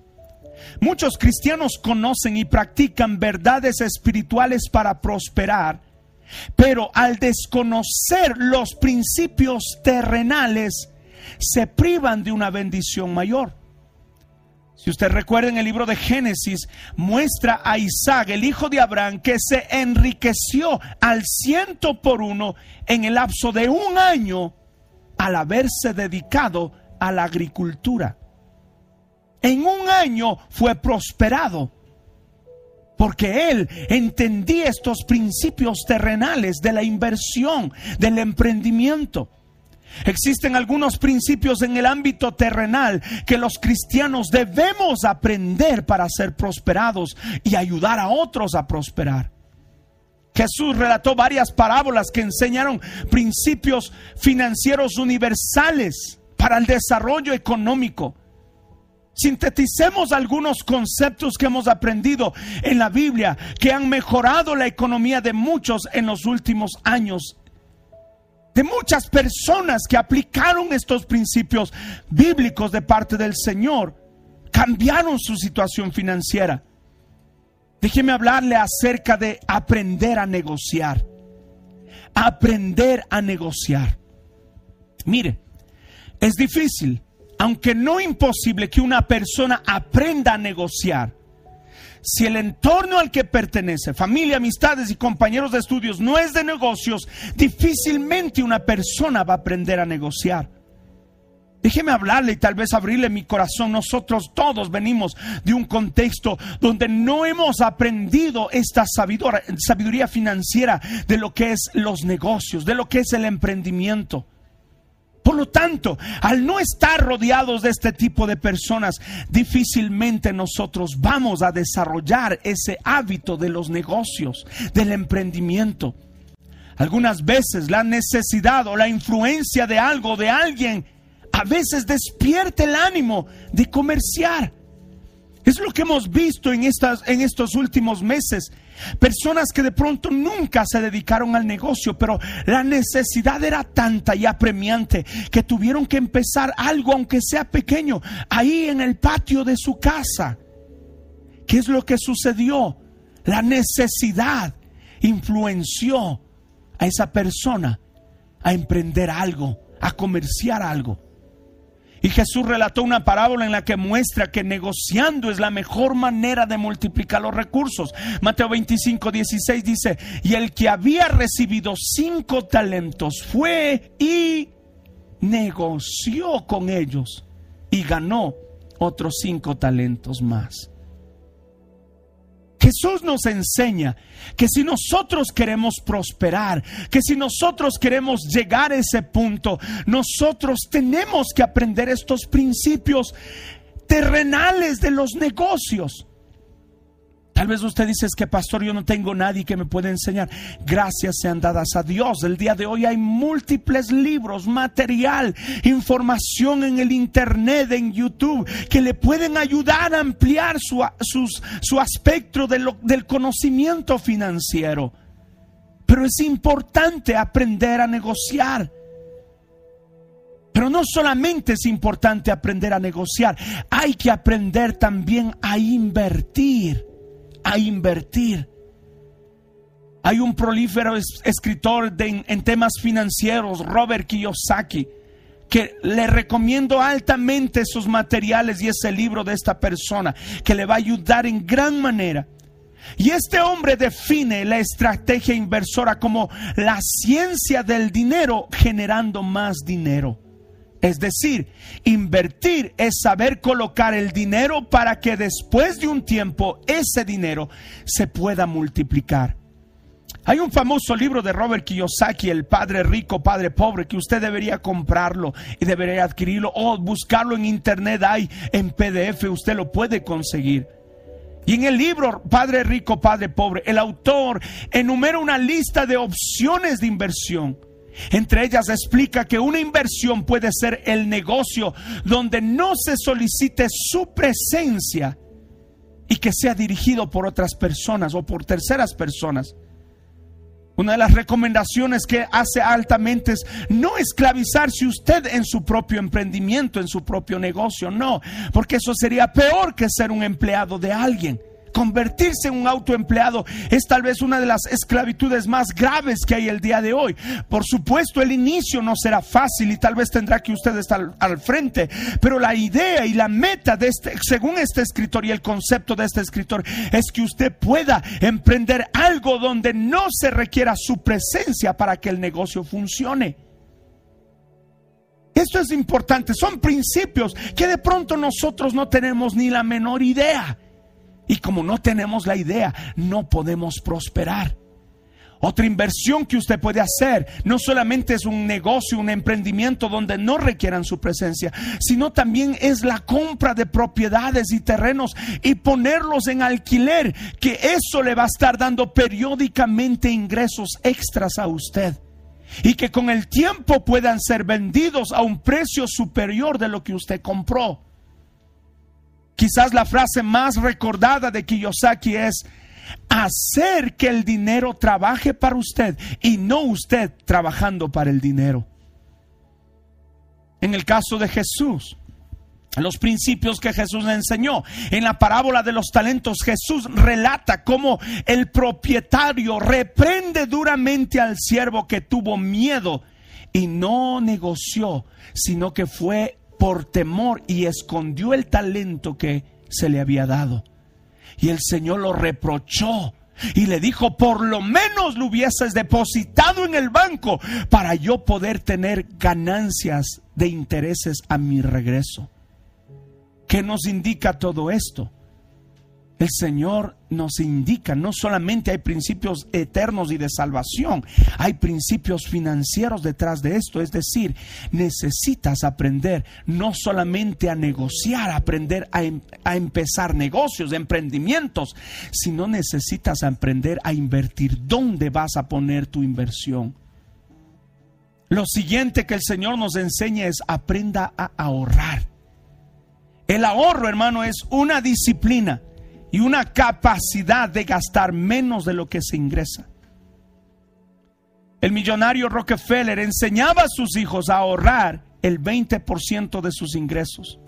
Muchos cristianos conocen y practican verdades espirituales para prosperar pero al desconocer los principios terrenales, se privan de una bendición mayor. Si usted recuerda en el libro de Génesis, muestra a Isaac, el hijo de Abraham, que se enriqueció al ciento por uno en el lapso de un año al haberse dedicado a la agricultura. En un año fue prosperado porque él entendía estos principios terrenales de la inversión, del emprendimiento. Existen algunos principios en el ámbito terrenal que los cristianos debemos aprender para ser prosperados y ayudar a otros a prosperar. Jesús relató varias parábolas que enseñaron principios financieros universales para el desarrollo económico. Sinteticemos algunos conceptos que hemos aprendido en la Biblia que han mejorado la economía de muchos en los últimos años. De muchas personas que aplicaron estos principios bíblicos de parte del Señor, cambiaron su situación financiera. Déjeme hablarle acerca de aprender a negociar. Aprender a negociar. Mire, es difícil aunque no imposible que una persona aprenda a negociar, si el entorno al que pertenece, familia, amistades y compañeros de estudios no es de negocios, difícilmente una persona va a aprender a negociar. Déjeme hablarle y tal vez abrirle mi corazón. Nosotros todos venimos de un contexto donde no hemos aprendido esta sabiduría financiera de lo que es los negocios, de lo que es el emprendimiento. Por lo tanto, al no estar rodeados de este tipo de personas, difícilmente nosotros vamos a desarrollar ese hábito de los negocios, del emprendimiento. Algunas veces la necesidad o la influencia de algo, de alguien, a veces despierta el ánimo de comerciar. Es lo que hemos visto en, estas, en estos últimos meses. Personas que de pronto nunca se dedicaron al negocio, pero la necesidad era tanta y apremiante que tuvieron que empezar algo, aunque sea pequeño, ahí en el patio de su casa. ¿Qué es lo que sucedió? La necesidad influenció a esa persona a emprender algo, a comerciar algo. Y Jesús relató una parábola en la que muestra que negociando es la mejor manera de multiplicar los recursos. Mateo 25, 16 dice, y el que había recibido cinco talentos fue y negoció con ellos y ganó otros cinco talentos más. Jesús nos enseña que si nosotros queremos prosperar, que si nosotros queremos llegar a ese punto, nosotros tenemos que aprender estos principios terrenales de los negocios. Tal vez usted dice que pastor yo no tengo nadie que me pueda enseñar. Gracias sean dadas a Dios. El día de hoy hay múltiples libros, material, información en el internet, en YouTube, que le pueden ayudar a ampliar su, su aspecto del conocimiento financiero. Pero es importante aprender a negociar. Pero no solamente es importante aprender a negociar, hay que aprender también a invertir a invertir. Hay un prolífero escritor en temas financieros, Robert Kiyosaki, que le recomiendo altamente sus materiales y ese libro de esta persona, que le va a ayudar en gran manera. Y este hombre define la estrategia inversora como la ciencia del dinero generando más dinero. Es decir, invertir es saber colocar el dinero para que después de un tiempo ese dinero se pueda multiplicar. Hay un famoso libro de Robert Kiyosaki, El Padre Rico, Padre Pobre, que usted debería comprarlo y debería adquirirlo o buscarlo en internet, hay en PDF, usted lo puede conseguir. Y en el libro Padre Rico, Padre Pobre, el autor enumera una lista de opciones de inversión entre ellas explica que una inversión puede ser el negocio donde no se solicite su presencia y que sea dirigido por otras personas o por terceras personas. Una de las recomendaciones que hace altamente es no esclavizarse usted en su propio emprendimiento, en su propio negocio, no, porque eso sería peor que ser un empleado de alguien. Convertirse en un autoempleado es tal vez una de las esclavitudes más graves que hay el día de hoy. Por supuesto, el inicio no será fácil y tal vez tendrá que usted estar al frente, pero la idea y la meta de este, según este escritor y el concepto de este escritor, es que usted pueda emprender algo donde no se requiera su presencia para que el negocio funcione. Esto es importante, son principios que de pronto nosotros no tenemos ni la menor idea. Y como no tenemos la idea, no podemos prosperar. Otra inversión que usted puede hacer no solamente es un negocio, un emprendimiento donde no requieran su presencia, sino también es la compra de propiedades y terrenos y ponerlos en alquiler, que eso le va a estar dando periódicamente ingresos extras a usted y que con el tiempo puedan ser vendidos a un precio superior de lo que usted compró. Quizás la frase más recordada de Kiyosaki es hacer que el dinero trabaje para usted y no usted trabajando para el dinero. En el caso de Jesús, los principios que Jesús le enseñó. En la parábola de los talentos, Jesús relata cómo el propietario reprende duramente al siervo que tuvo miedo y no negoció, sino que fue por temor y escondió el talento que se le había dado. Y el Señor lo reprochó y le dijo, por lo menos lo hubieses depositado en el banco para yo poder tener ganancias de intereses a mi regreso. ¿Qué nos indica todo esto? El Señor nos indica, no solamente hay principios eternos y de salvación, hay principios financieros detrás de esto. Es decir, necesitas aprender no solamente a negociar, aprender a, em, a empezar negocios, emprendimientos, sino necesitas aprender a invertir. ¿Dónde vas a poner tu inversión? Lo siguiente que el Señor nos enseña es aprenda a ahorrar. El ahorro, hermano, es una disciplina y una capacidad de gastar menos de lo que se ingresa. El millonario Rockefeller enseñaba a sus hijos a ahorrar el 20% de sus ingresos.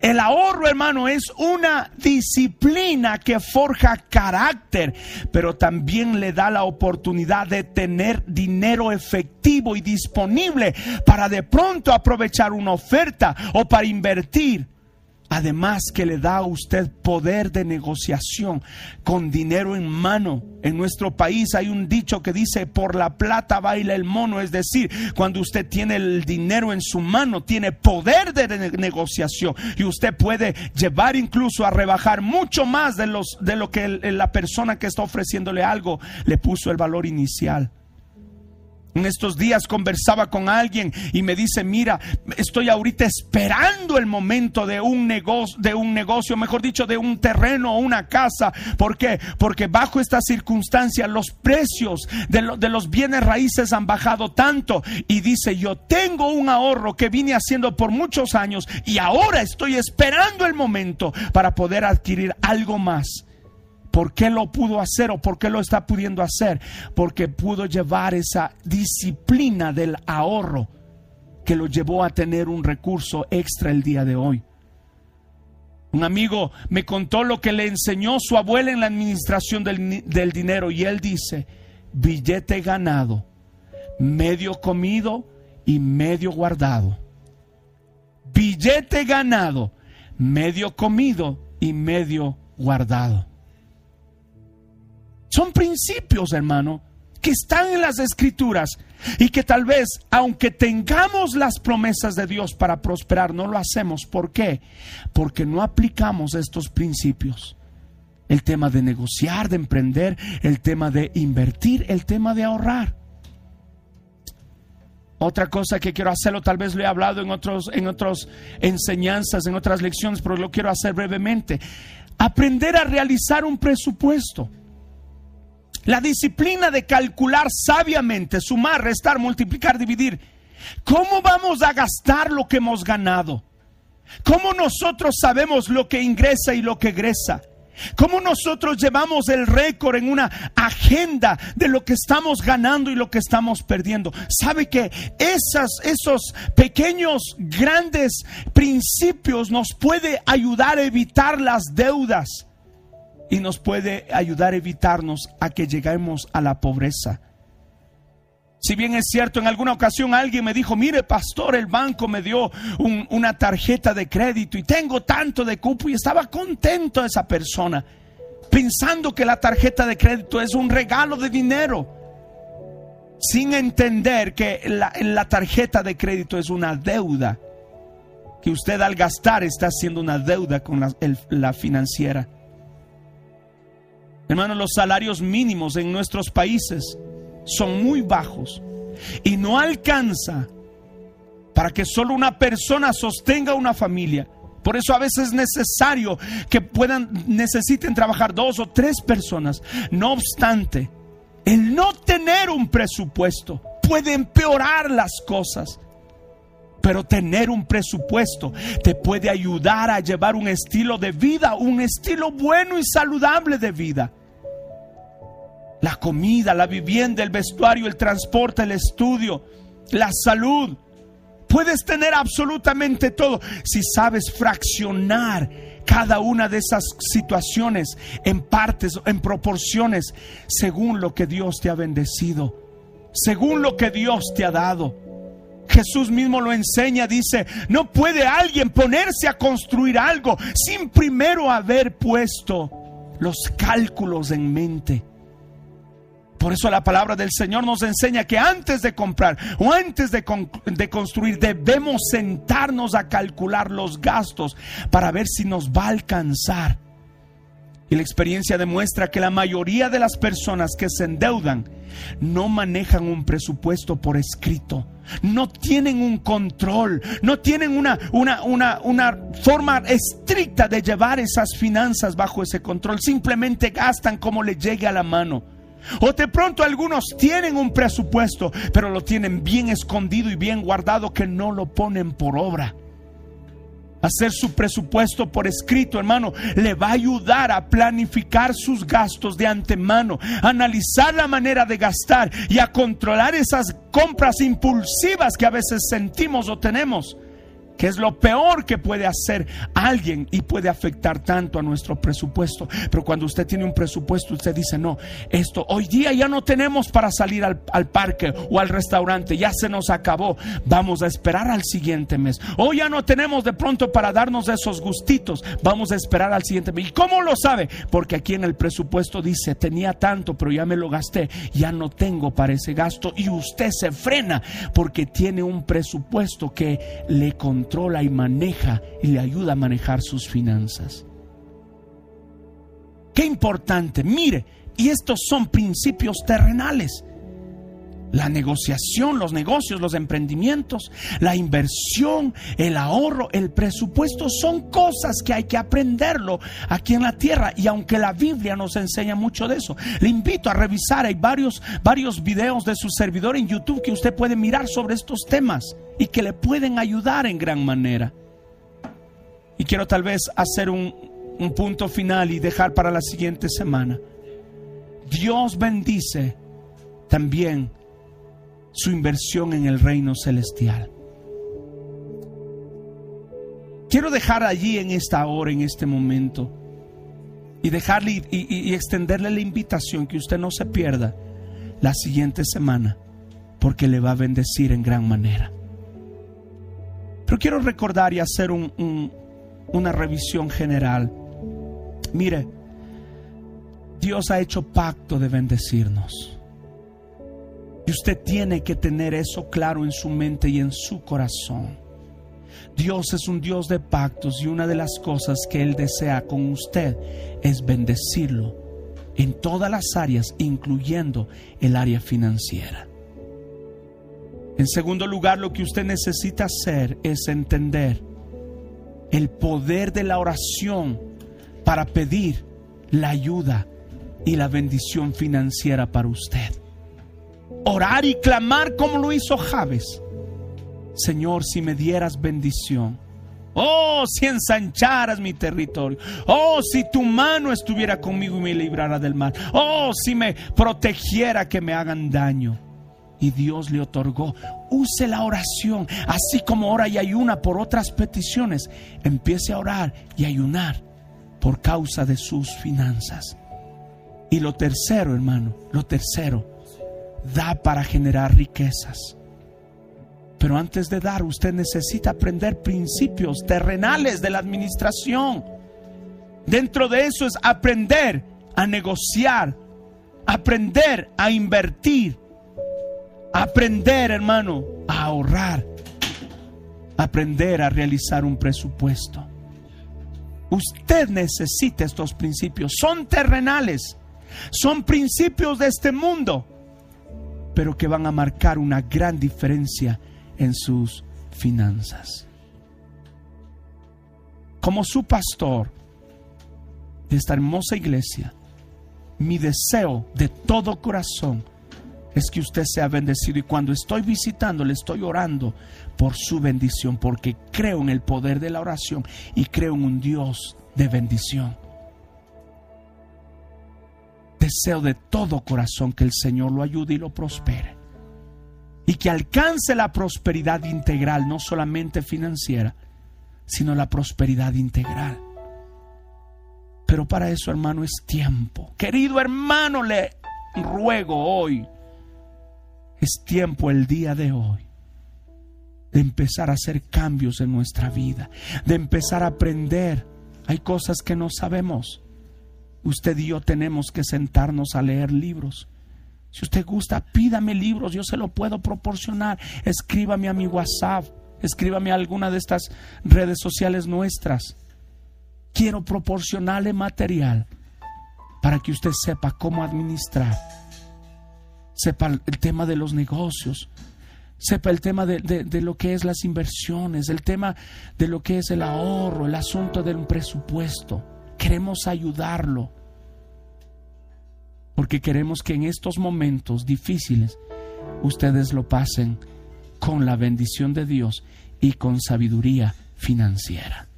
El ahorro, hermano, es una disciplina que forja carácter, pero también le da la oportunidad de tener dinero efectivo y disponible para de pronto aprovechar una oferta o para invertir Además que le da a usted poder de negociación con dinero en mano. En nuestro país hay un dicho que dice, por la plata baila el mono. Es decir, cuando usted tiene el dinero en su mano, tiene poder de negociación. Y usted puede llevar incluso a rebajar mucho más de, los, de lo que la persona que está ofreciéndole algo le puso el valor inicial. En estos días conversaba con alguien y me dice, mira, estoy ahorita esperando el momento de un negocio, de un negocio, mejor dicho, de un terreno o una casa. ¿Por qué? Porque bajo estas circunstancias los precios de, de los bienes raíces han bajado tanto. Y dice, yo tengo un ahorro que vine haciendo por muchos años y ahora estoy esperando el momento para poder adquirir algo más. ¿Por qué lo pudo hacer o por qué lo está pudiendo hacer? Porque pudo llevar esa disciplina del ahorro que lo llevó a tener un recurso extra el día de hoy. Un amigo me contó lo que le enseñó su abuela en la administración del, del dinero y él dice, billete ganado, medio comido y medio guardado. Billete ganado, medio comido y medio guardado. Son principios, hermano, que están en las escrituras y que tal vez, aunque tengamos las promesas de Dios para prosperar, no lo hacemos. ¿Por qué? Porque no aplicamos estos principios. El tema de negociar, de emprender, el tema de invertir, el tema de ahorrar. Otra cosa que quiero hacerlo, tal vez lo he hablado en otros, en otras enseñanzas, en otras lecciones, pero lo quiero hacer brevemente. Aprender a realizar un presupuesto. La disciplina de calcular sabiamente, sumar, restar, multiplicar, dividir. ¿Cómo vamos a gastar lo que hemos ganado? ¿Cómo nosotros sabemos lo que ingresa y lo que egresa? ¿Cómo nosotros llevamos el récord en una agenda de lo que estamos ganando y lo que estamos perdiendo? ¿Sabe que esas, esos pequeños, grandes principios nos puede ayudar a evitar las deudas? Y nos puede ayudar a evitarnos a que lleguemos a la pobreza. Si bien es cierto, en alguna ocasión alguien me dijo, mire pastor, el banco me dio una tarjeta de crédito y tengo tanto de cupo y estaba contento esa persona, pensando que la tarjeta de crédito es un regalo de dinero, sin entender que la, tarjeta de crédito es una deuda, que usted al gastar está haciendo una deuda con la financiera. Hermanos, los salarios mínimos en nuestros países son muy bajos y no alcanza para que solo una persona sostenga una familia. Por eso a veces es necesario que puedan, necesiten trabajar dos o tres personas. No obstante, el no tener un presupuesto puede empeorar las cosas. Pero tener un presupuesto te puede ayudar a llevar un estilo de vida, un estilo bueno y saludable de vida. La comida, la vivienda, el vestuario, el transporte, el estudio, la salud. Puedes tener absolutamente todo si sabes fraccionar cada una de esas situaciones en partes, en proporciones, según lo que Dios te ha bendecido, según lo que Dios te ha dado. Jesús mismo lo enseña, dice, no puede alguien ponerse a construir algo sin primero haber puesto los cálculos en mente. Por eso la palabra del Señor nos enseña que antes de comprar o antes de, de, construir debemos sentarnos a calcular los gastos para ver si nos va a alcanzar. Y la experiencia demuestra que la mayoría de las personas que se endeudan no manejan un presupuesto por escrito, no tienen un control, no tienen una, una, una, una forma estricta de llevar esas finanzas bajo ese control, simplemente gastan como le llegue a la mano. O de pronto algunos tienen un presupuesto, pero lo tienen bien escondido y bien guardado que no lo ponen por obra. Hacer su presupuesto por escrito, hermano, le va a ayudar a planificar sus gastos de antemano, analizar la manera de gastar y a controlar esas compras impulsivas que a veces sentimos o tenemos que es lo peor que puede hacer alguien y puede afectar tanto a nuestro presupuesto. Pero cuando usted tiene un presupuesto, usted dice, no, esto hoy día ya no tenemos para salir al, parque o al restaurante, ya se nos acabó, vamos a esperar al siguiente mes. Hoy ya no tenemos de pronto para darnos esos gustitos, vamos a esperar al siguiente mes. ¿Y cómo lo sabe? Porque aquí en el presupuesto dice, tenía tanto, pero ya me lo gasté, ya no tengo para ese gasto y usted se frena porque tiene un presupuesto que le controla controla y maneja y le ayuda a manejar sus finanzas. Qué importante, mire, y estos son principios terrenales. La negociación, los negocios, los emprendimientos, la inversión, el ahorro, el presupuesto son cosas que hay que aprenderlo aquí en la tierra. Y aunque la Biblia nos enseña mucho de eso, le invito a revisar. Hay varios, varios videos de su servidor en YouTube que usted puede mirar sobre estos temas y que le pueden ayudar en gran manera. Y quiero tal vez hacer un, un punto final y dejar para la siguiente semana. Dios bendice también su inversión en el reino celestial. Quiero dejar allí en esta hora, en este momento, y dejarle y, extenderle la invitación que usted no se pierda la siguiente semana, porque le va a bendecir en gran manera. Pero quiero recordar y hacer una revisión general. Mire, Dios ha hecho pacto de bendecirnos. Y usted tiene que tener eso claro en su mente y en su corazón. Dios es un Dios de pactos y una de las cosas que Él desea con usted es bendecirlo en todas las áreas, incluyendo el área financiera. En segundo lugar, lo que usted necesita hacer es entender el poder de la oración para pedir la ayuda y la bendición financiera para usted orar y clamar como lo hizo Javes. Señor, si me dieras bendición. Oh, si ensancharas mi territorio. Oh, si tu mano estuviera conmigo y me librara del mal. Oh, si me protegiera que me hagan daño. Y Dios le otorgó. Use la oración. Así como ora y ayuna por otras peticiones. Empiece a orar y ayunar por causa de sus finanzas. Y lo tercero, hermano, lo tercero da para generar riquezas. Pero antes de dar, usted necesita aprender principios terrenales de la administración. Dentro de eso es aprender a negociar, aprender a invertir, aprender, hermano, a ahorrar, aprender a realizar un presupuesto. Usted necesita estos principios. Son terrenales, son principios de este mundo pero que van a marcar una gran diferencia en sus finanzas. Como su pastor de esta hermosa iglesia, mi deseo de todo corazón es que usted sea bendecido y cuando estoy visitando le estoy orando por su bendición porque creo en el poder de la oración y creo en un Dios de bendición. Deseo de todo corazón que el Señor lo ayude y lo prospere y que alcance la prosperidad integral, no solamente financiera, sino la prosperidad integral. Pero para eso, hermano, es tiempo. Querido hermano, le ruego hoy, es tiempo el día de hoy de empezar a hacer cambios en nuestra vida, de empezar a aprender. Hay cosas que no sabemos. Usted y yo tenemos que sentarnos a leer libros. Si usted gusta, pídame libros, yo se lo puedo proporcionar. Escríbame a mi WhatsApp, escríbame a alguna de estas redes sociales nuestras. Quiero proporcionarle material para que usted sepa cómo administrar, sepa el tema de los negocios, sepa el tema de, de, lo que es las inversiones, el tema de lo que es el ahorro, el asunto del presupuesto. Queremos ayudarlo porque queremos que en estos momentos difíciles ustedes lo pasen con la bendición de Dios y con sabiduría financiera.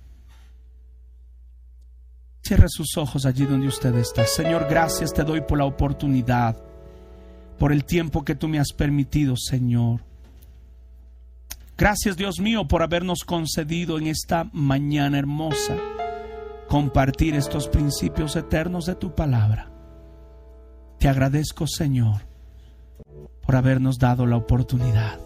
Cierra sus ojos allí donde usted está. Señor, gracias te doy por la oportunidad, por el tiempo que tú me has permitido, Señor. Gracias, Dios mío, por habernos concedido en esta mañana hermosa compartir estos principios eternos de tu palabra. Te agradezco, Señor, por habernos dado la oportunidad.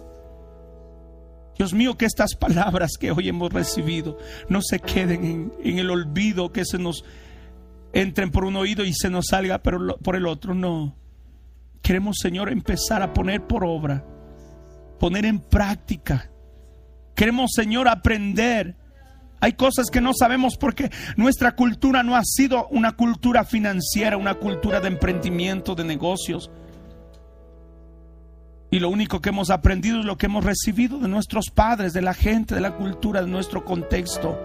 Dios mío, que estas palabras que hoy hemos recibido no se queden en, el olvido, que se nos entren por un oído y se nos salga por el otro. No. Queremos, Señor, empezar a poner por obra, poner en práctica. Queremos, Señor, aprender hay cosas que no sabemos porque nuestra cultura no ha sido una cultura financiera, una cultura de emprendimiento, de negocios. Y lo único que hemos aprendido es lo que hemos recibido de nuestros padres, de la gente, de la cultura, de nuestro contexto.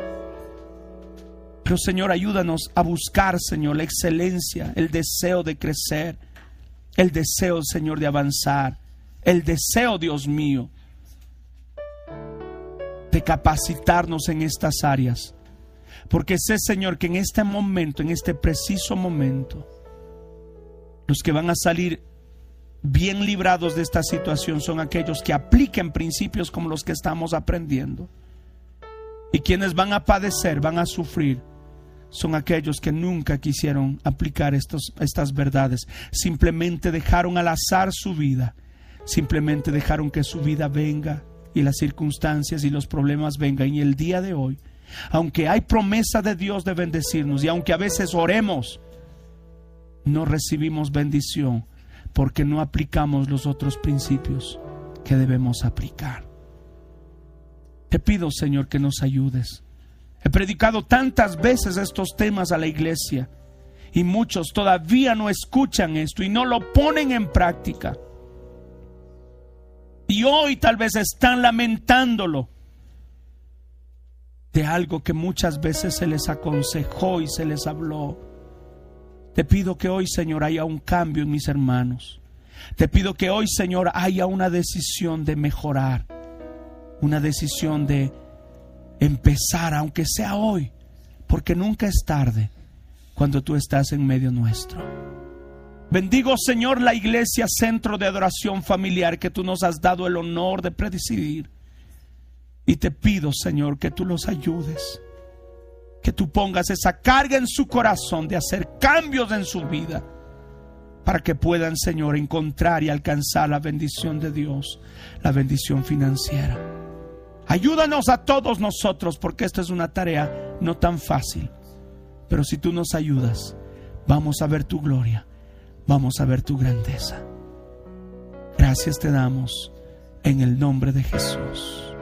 Pero Señor, ayúdanos a buscar, Señor, la excelencia, el deseo de crecer, el deseo, Señor, de avanzar, el deseo, Dios mío, de capacitarnos en estas áreas. Porque sé, Señor, que en este momento, en este preciso momento, los que van a salir bien librados de esta situación son aquellos que apliquen principios como los que estamos aprendiendo. Y quienes van a padecer, van a sufrir, son aquellos que nunca quisieron aplicar estos, estas verdades. Simplemente dejaron al azar su vida. Simplemente dejaron que su vida venga y las circunstancias y los problemas vengan. Y el día de hoy, aunque hay promesa de Dios de bendecirnos y aunque a veces oremos, no recibimos bendición porque no aplicamos los otros principios que debemos aplicar. Te pido, Señor, que nos ayudes. He predicado tantas veces estos temas a la iglesia y muchos todavía no escuchan esto y no lo ponen en práctica. Y hoy tal vez están lamentándolo de algo que muchas veces se les aconsejó y se les habló. Te pido que hoy, Señor, haya un cambio en mis hermanos. Te pido que hoy, Señor, haya una decisión de mejorar, una decisión de empezar, aunque sea hoy, porque nunca es tarde cuando tú estás en medio nuestro. Bendigo, Señor, la iglesia, centro de adoración familiar que tú nos has dado el honor de presidir. Y te pido, Señor, que tú los ayudes. Que tú pongas esa carga en su corazón de hacer cambios en su vida. Para que puedan, Señor, encontrar y alcanzar la bendición de Dios, la bendición financiera. Ayúdanos a todos nosotros, porque esta es una tarea no tan fácil. Pero si tú nos ayudas, vamos a ver tu gloria vamos a ver tu grandeza. Gracias te damos en el nombre de Jesús.